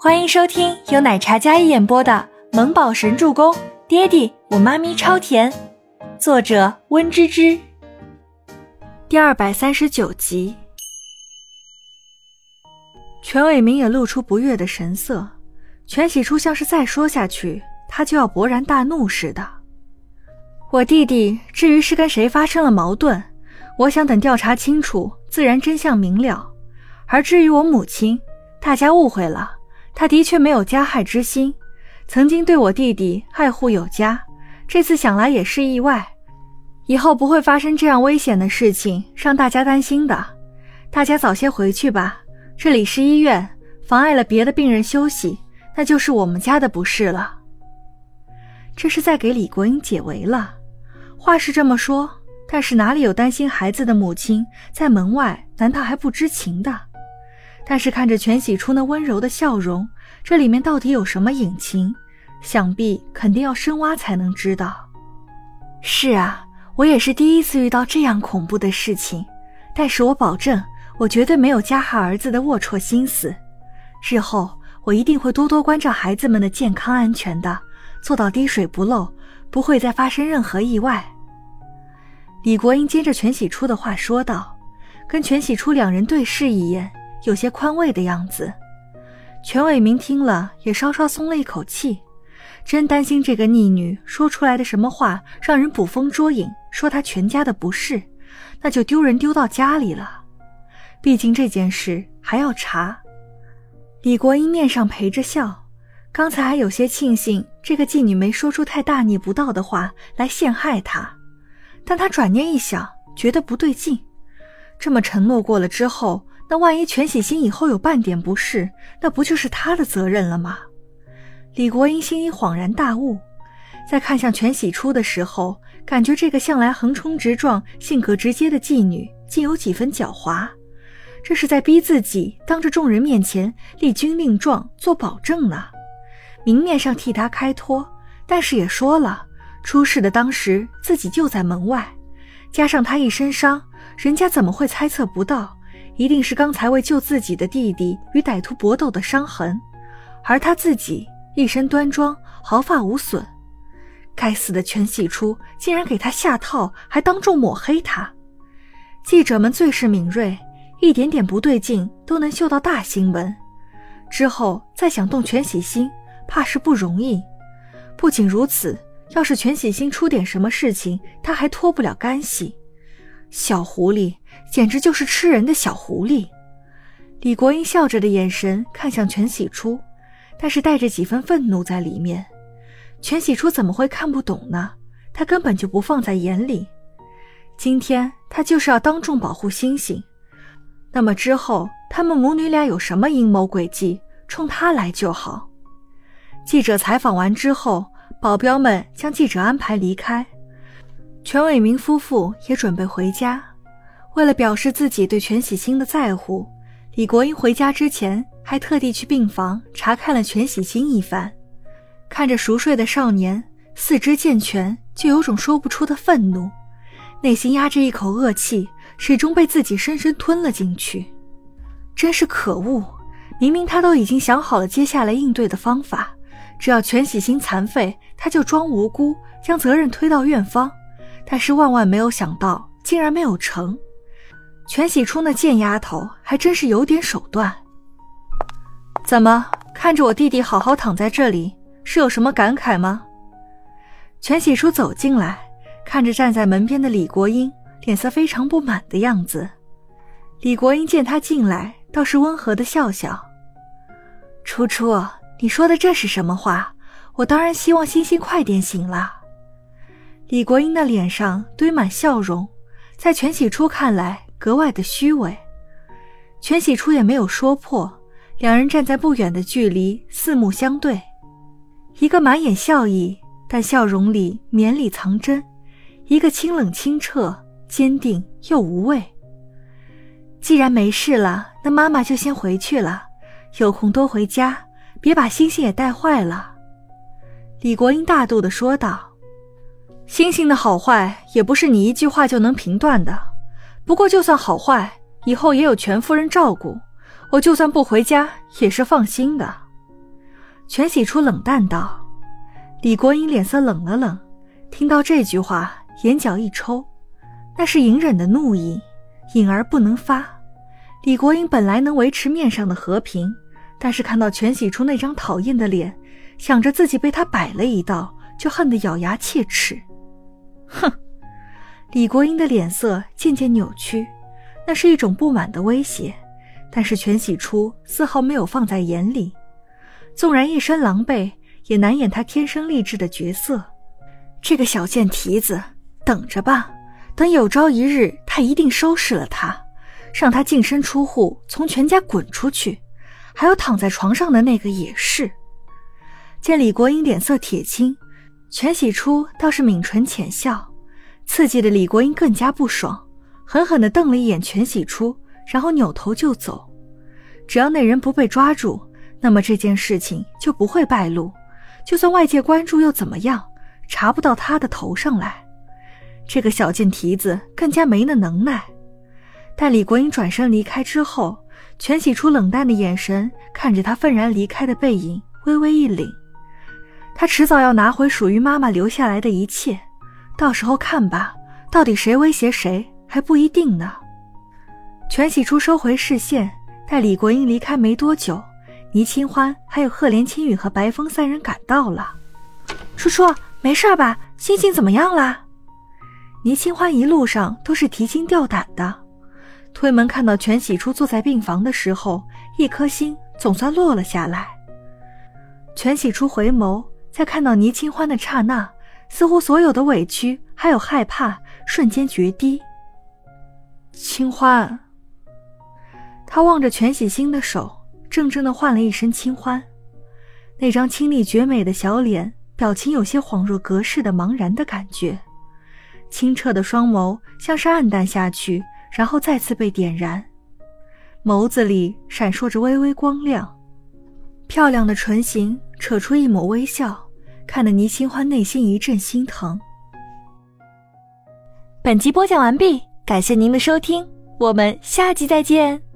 欢迎收听由奶茶一演播的《萌宝神助攻》，爹地我妈咪超甜，作者温芝芝。第二百三十九集。全伟明也露出不悦的神色，全喜初像是再说下去，他就要勃然大怒似的。我弟弟至于是跟谁发生了矛盾，我想等调查清楚，自然真相明了。而至于我母亲，大家误会了。他的确没有加害之心，曾经对我弟弟爱护有加，这次想来也是意外，以后不会发生这样危险的事情，让大家担心的。大家早些回去吧，这里是医院，妨碍了别的病人休息，那就是我们家的不是了。这是在给李国英解围了，话是这么说，但是哪里有担心孩子的母亲在门外，难道还不知情的？但是看着全喜初那温柔的笑容，这里面到底有什么隐情？想必肯定要深挖才能知道。是啊，我也是第一次遇到这样恐怖的事情，但是我保证，我绝对没有加害儿子的龌龊心思。日后我一定会多多关照孩子们的健康安全的，做到滴水不漏，不会再发生任何意外。李国英接着全喜初的话说道，跟全喜初两人对视一眼。有些宽慰的样子，全伟明听了也稍稍松了一口气，真担心这个逆女说出来的什么话让人捕风捉影，说他全家的不是，那就丢人丢到家里了。毕竟这件事还要查。李国英面上陪着笑，刚才还有些庆幸这个妓女没说出太大逆不道的话来陷害他，但他转念一想，觉得不对劲，这么承诺过了之后。那万一全喜星以后有半点不适，那不就是他的责任了吗？李国英心里恍然大悟，在看向全喜初的时候，感觉这个向来横冲直撞、性格直接的妓女，竟有几分狡猾。这是在逼自己当着众人面前立军令状做保证呢。明面上替他开脱，但是也说了，出事的当时自己就在门外，加上他一身伤，人家怎么会猜测不到？一定是刚才为救自己的弟弟与歹徒搏斗的伤痕，而他自己一身端庄，毫发无损。该死的全喜初竟然给他下套，还当众抹黑他。记者们最是敏锐，一点点不对劲都能嗅到大新闻。之后再想动全喜星，怕是不容易。不仅如此，要是全喜星出点什么事情，他还脱不了干系。小狐狸。简直就是吃人的小狐狸！李国英笑着的眼神看向全喜初，但是带着几分愤怒在里面。全喜初怎么会看不懂呢？他根本就不放在眼里。今天他就是要当众保护星星，那么之后他们母女俩有什么阴谋诡计，冲他来就好。记者采访完之后，保镖们将记者安排离开，全伟明夫妇也准备回家。为了表示自己对全喜星的在乎，李国英回家之前还特地去病房查看了全喜星一番。看着熟睡的少年，四肢健全，就有种说不出的愤怒，内心压着一口恶气，始终被自己深深吞了进去。真是可恶！明明他都已经想好了接下来应对的方法，只要全喜星残废，他就装无辜，将责任推到院方。但是万万没有想到，竟然没有成。全喜初那贱丫头还真是有点手段。怎么看着我弟弟好好躺在这里，是有什么感慨吗？全喜初走进来，看着站在门边的李国英，脸色非常不满的样子。李国英见他进来，倒是温和的笑笑：“初初，你说的这是什么话？我当然希望星星快点醒了。”李国英的脸上堆满笑容，在全喜初看来。格外的虚伪，全喜初也没有说破。两人站在不远的距离，四目相对，一个满眼笑意，但笑容里绵里藏针；一个清冷清澈，坚定又无畏。既然没事了，那妈妈就先回去了，有空多回家，别把星星也带坏了。李国英大度的说道：“星星的好坏，也不是你一句话就能评断的。”不过，就算好坏，以后也有全夫人照顾，我就算不回家也是放心的。全喜初冷淡道。李国英脸色冷了冷，听到这句话，眼角一抽，那是隐忍的怒意，隐而不能发。李国英本来能维持面上的和平，但是看到全喜初那张讨厌的脸，想着自己被他摆了一道，就恨得咬牙切齿。哼！李国英的脸色渐渐扭曲，那是一种不满的威胁，但是全喜初丝毫没有放在眼里。纵然一身狼狈，也难掩他天生丽质的角色。这个小贱蹄子，等着吧，等有朝一日，他一定收拾了他，让他净身出户，从全家滚出去。还有躺在床上的那个也是。见李国英脸色铁青，全喜初倒是抿唇浅笑。刺激的李国英更加不爽，狠狠地瞪了一眼全喜初，然后扭头就走。只要那人不被抓住，那么这件事情就不会败露。就算外界关注又怎么样？查不到他的头上来。这个小贱蹄子更加没那能耐。待李国英转身离开之后，全喜初冷淡的眼神看着他愤然离开的背影，微微一凛。他迟早要拿回属于妈妈留下来的一切。到时候看吧，到底谁威胁谁还不一定呢。全喜初收回视线，待李国英离开没多久，倪清欢还有赫连青羽和白风三人赶到了。叔叔，没事吧？星星怎么样了？倪清欢一路上都是提心吊胆的，推门看到全喜初坐在病房的时候，一颗心总算落了下来。全喜初回眸，在看到倪清欢的刹那。似乎所有的委屈还有害怕瞬间决堤。清欢，他望着全喜星的手，怔怔的唤了一声“清欢”，那张清丽绝美的小脸，表情有些恍若隔世的茫然的感觉，清澈的双眸像是暗淡下去，然后再次被点燃，眸子里闪烁着微微光亮，漂亮的唇形扯出一抹微笑。看得倪清欢内心一阵心疼。本集播讲完毕，感谢您的收听，我们下集再见。